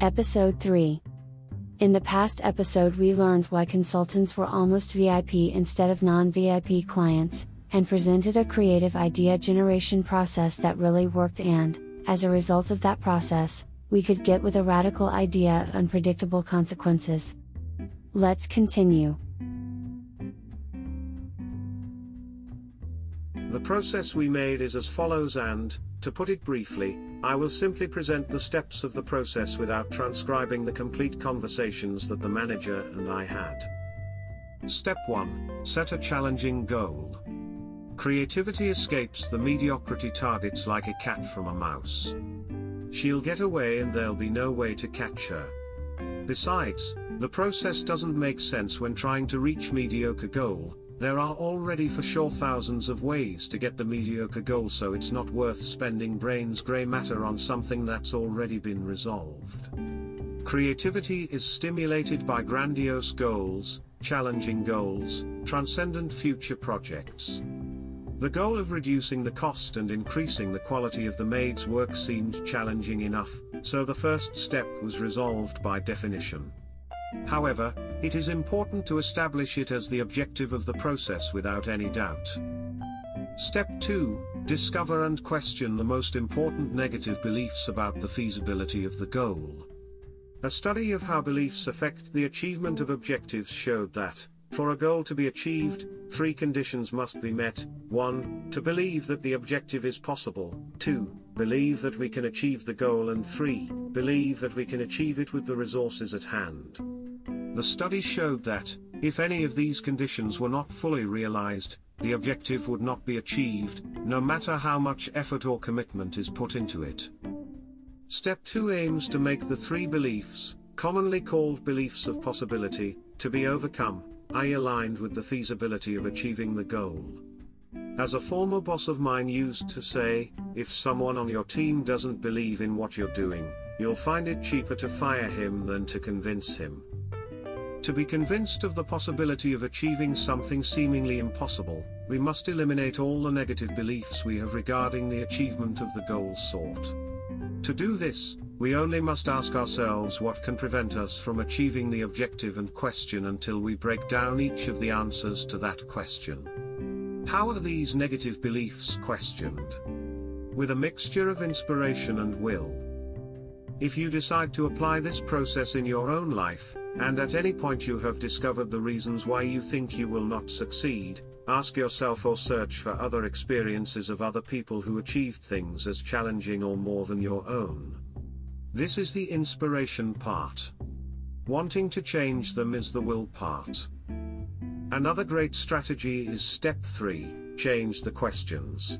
Episode 3. In the past episode, we learned why consultants were almost VIP instead of non VIP clients, and presented a creative idea generation process that really worked, and, as a result of that process, we could get with a radical idea of unpredictable consequences. Let's continue. The process we made is as follows and, to put it briefly, I will simply present the steps of the process without transcribing the complete conversations that the manager and I had. Step 1 Set a challenging goal. Creativity escapes the mediocrity targets like a cat from a mouse. She'll get away and there'll be no way to catch her. Besides, the process doesn't make sense when trying to reach mediocre goal, there are already for sure thousands of ways to get the mediocre goal so it's not worth spending brains grey matter on something that's already been resolved. Creativity is stimulated by grandiose goals, challenging goals, transcendent future projects. The goal of reducing the cost and increasing the quality of the maid's work seemed challenging enough, so the first step was resolved by definition. However, it is important to establish it as the objective of the process without any doubt. Step 2 Discover and question the most important negative beliefs about the feasibility of the goal. A study of how beliefs affect the achievement of objectives showed that, for a goal to be achieved, three conditions must be met 1. To believe that the objective is possible, 2. Believe that we can achieve the goal, and 3. Believe that we can achieve it with the resources at hand. The study showed that, if any of these conditions were not fully realized, the objective would not be achieved, no matter how much effort or commitment is put into it. Step 2 aims to make the three beliefs, commonly called beliefs of possibility, to be overcome, I aligned with the feasibility of achieving the goal. As a former boss of mine used to say, if someone on your team doesn't believe in what you're doing, you'll find it cheaper to fire him than to convince him. To be convinced of the possibility of achieving something seemingly impossible, we must eliminate all the negative beliefs we have regarding the achievement of the goal sought. To do this, we only must ask ourselves what can prevent us from achieving the objective and question until we break down each of the answers to that question. How are these negative beliefs questioned? With a mixture of inspiration and will. If you decide to apply this process in your own life, and at any point you have discovered the reasons why you think you will not succeed, ask yourself or search for other experiences of other people who achieved things as challenging or more than your own. This is the inspiration part. Wanting to change them is the will part. Another great strategy is step 3 change the questions.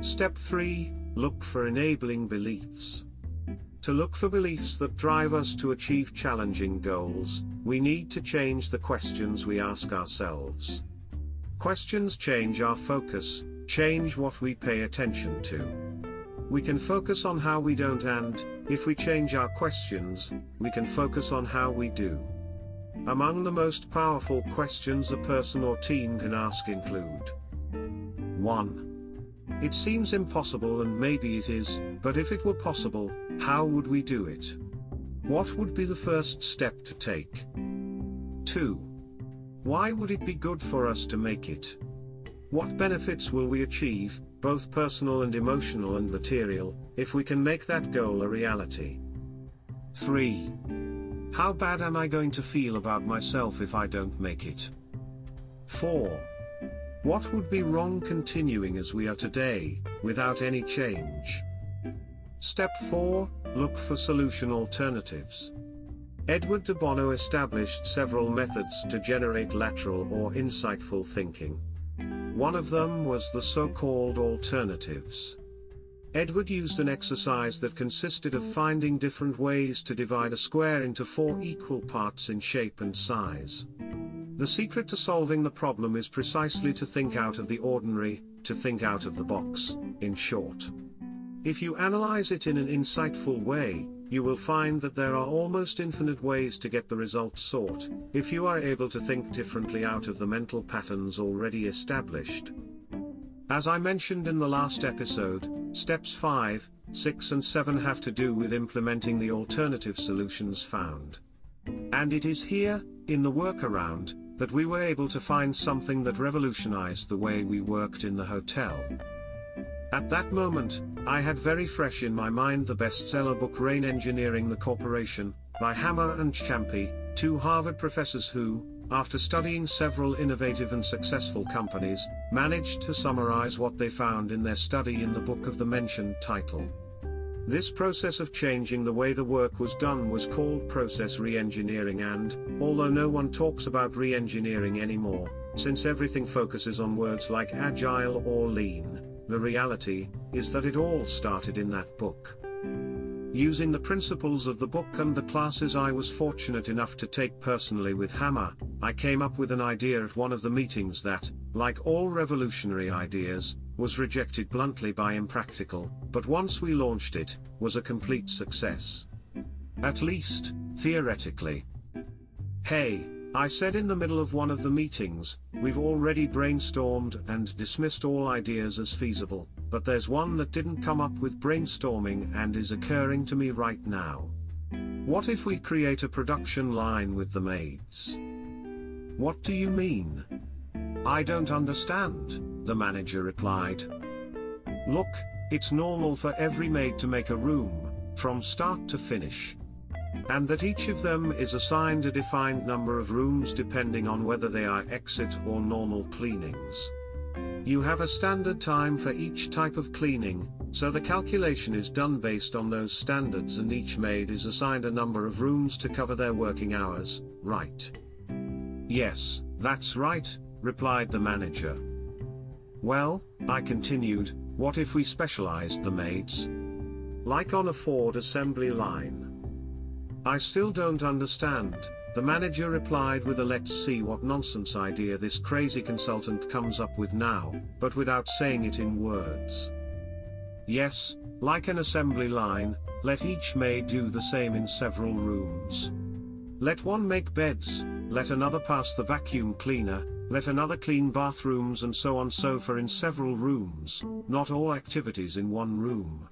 Step 3 look for enabling beliefs. To look for beliefs that drive us to achieve challenging goals, we need to change the questions we ask ourselves. Questions change our focus, change what we pay attention to. We can focus on how we don't, and, if we change our questions, we can focus on how we do. Among the most powerful questions a person or team can ask include 1. It seems impossible and maybe it is, but if it were possible, how would we do it? What would be the first step to take? 2. Why would it be good for us to make it? What benefits will we achieve, both personal and emotional and material, if we can make that goal a reality? 3. How bad am I going to feel about myself if I don't make it? 4. What would be wrong continuing as we are today, without any change? Step 4 Look for solution alternatives. Edward de Bono established several methods to generate lateral or insightful thinking. One of them was the so called alternatives. Edward used an exercise that consisted of finding different ways to divide a square into four equal parts in shape and size. The secret to solving the problem is precisely to think out of the ordinary, to think out of the box, in short. If you analyze it in an insightful way, you will find that there are almost infinite ways to get the result sought, if you are able to think differently out of the mental patterns already established. As I mentioned in the last episode, steps 5, 6 and 7 have to do with implementing the alternative solutions found. And it is here, in the workaround, that we were able to find something that revolutionized the way we worked in the hotel. At that moment, I had very fresh in my mind the bestseller book Reengineering the Corporation, by Hammer and Champy, two Harvard professors who, after studying several innovative and successful companies, managed to summarize what they found in their study in the book of the mentioned title. This process of changing the way the work was done was called process re-engineering and, although no one talks about re-engineering anymore, since everything focuses on words like agile or lean, the reality is that it all started in that book. Using the principles of the book and the classes I was fortunate enough to take personally with Hammer, I came up with an idea at one of the meetings that, like all revolutionary ideas, was rejected bluntly by impractical, but once we launched it, was a complete success. At least, theoretically. Hey, I said in the middle of one of the meetings, we've already brainstormed and dismissed all ideas as feasible, but there's one that didn't come up with brainstorming and is occurring to me right now. What if we create a production line with the maids? What do you mean? I don't understand the manager replied. Look, it's normal for every maid to make a room, from start to finish. And that each of them is assigned a defined number of rooms depending on whether they are exit or normal cleanings. You have a standard time for each type of cleaning, so the calculation is done based on those standards and each maid is assigned a number of rooms to cover their working hours, right? Yes, that's right, replied the manager. Well, I continued, what if we specialized the maids? Like on a Ford assembly line. I still don't understand, the manager replied with a let's see what nonsense idea this crazy consultant comes up with now, but without saying it in words. Yes, like an assembly line, let each maid do the same in several rooms. Let one make beds, let another pass the vacuum cleaner, let another clean bathrooms and so on so for in several rooms, not all activities in one room.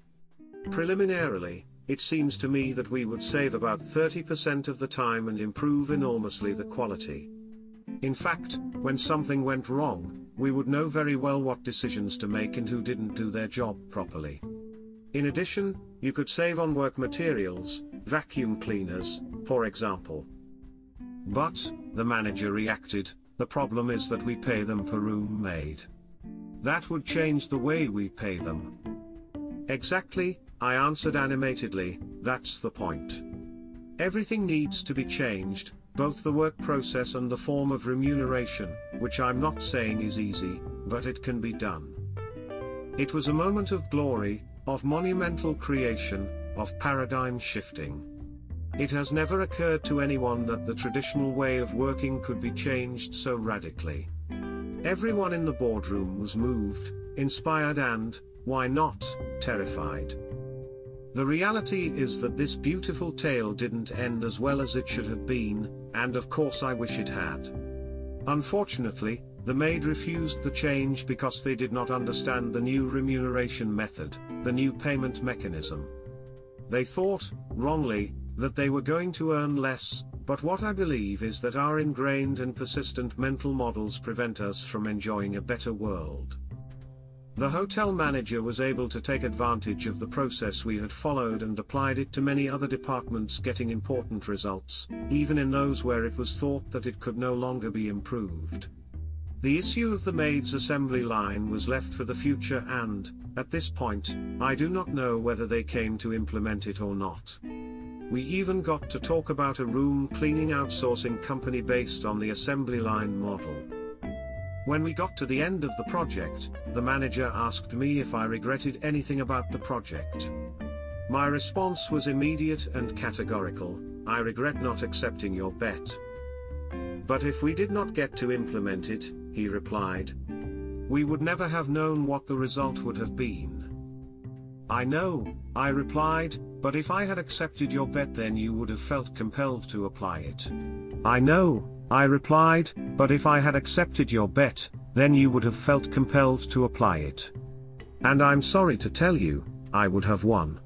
Preliminarily, it seems to me that we would save about 30% of the time and improve enormously the quality. In fact, when something went wrong, we would know very well what decisions to make and who didn't do their job properly. In addition, you could save on work materials, vacuum cleaners, for example. But, the manager reacted, the problem is that we pay them per room made. That would change the way we pay them. Exactly, I answered animatedly, that's the point. Everything needs to be changed, both the work process and the form of remuneration, which I'm not saying is easy, but it can be done. It was a moment of glory, of monumental creation, of paradigm shifting. It has never occurred to anyone that the traditional way of working could be changed so radically. Everyone in the boardroom was moved, inspired and, why not, terrified. The reality is that this beautiful tale didn't end as well as it should have been, and of course I wish it had. Unfortunately, the maid refused the change because they did not understand the new remuneration method, the new payment mechanism. They thought, wrongly, that they were going to earn less, but what I believe is that our ingrained and persistent mental models prevent us from enjoying a better world. The hotel manager was able to take advantage of the process we had followed and applied it to many other departments getting important results, even in those where it was thought that it could no longer be improved. The issue of the maid's assembly line was left for the future and, at this point, I do not know whether they came to implement it or not. We even got to talk about a room cleaning outsourcing company based on the assembly line model. When we got to the end of the project, the manager asked me if I regretted anything about the project. My response was immediate and categorical, I regret not accepting your bet. But if we did not get to implement it, he replied, we would never have known what the result would have been. I know, I replied, but if I had accepted your bet then you would have felt compelled to apply it. I know, I replied, but if I had accepted your bet, then you would have felt compelled to apply it. And I'm sorry to tell you, I would have won.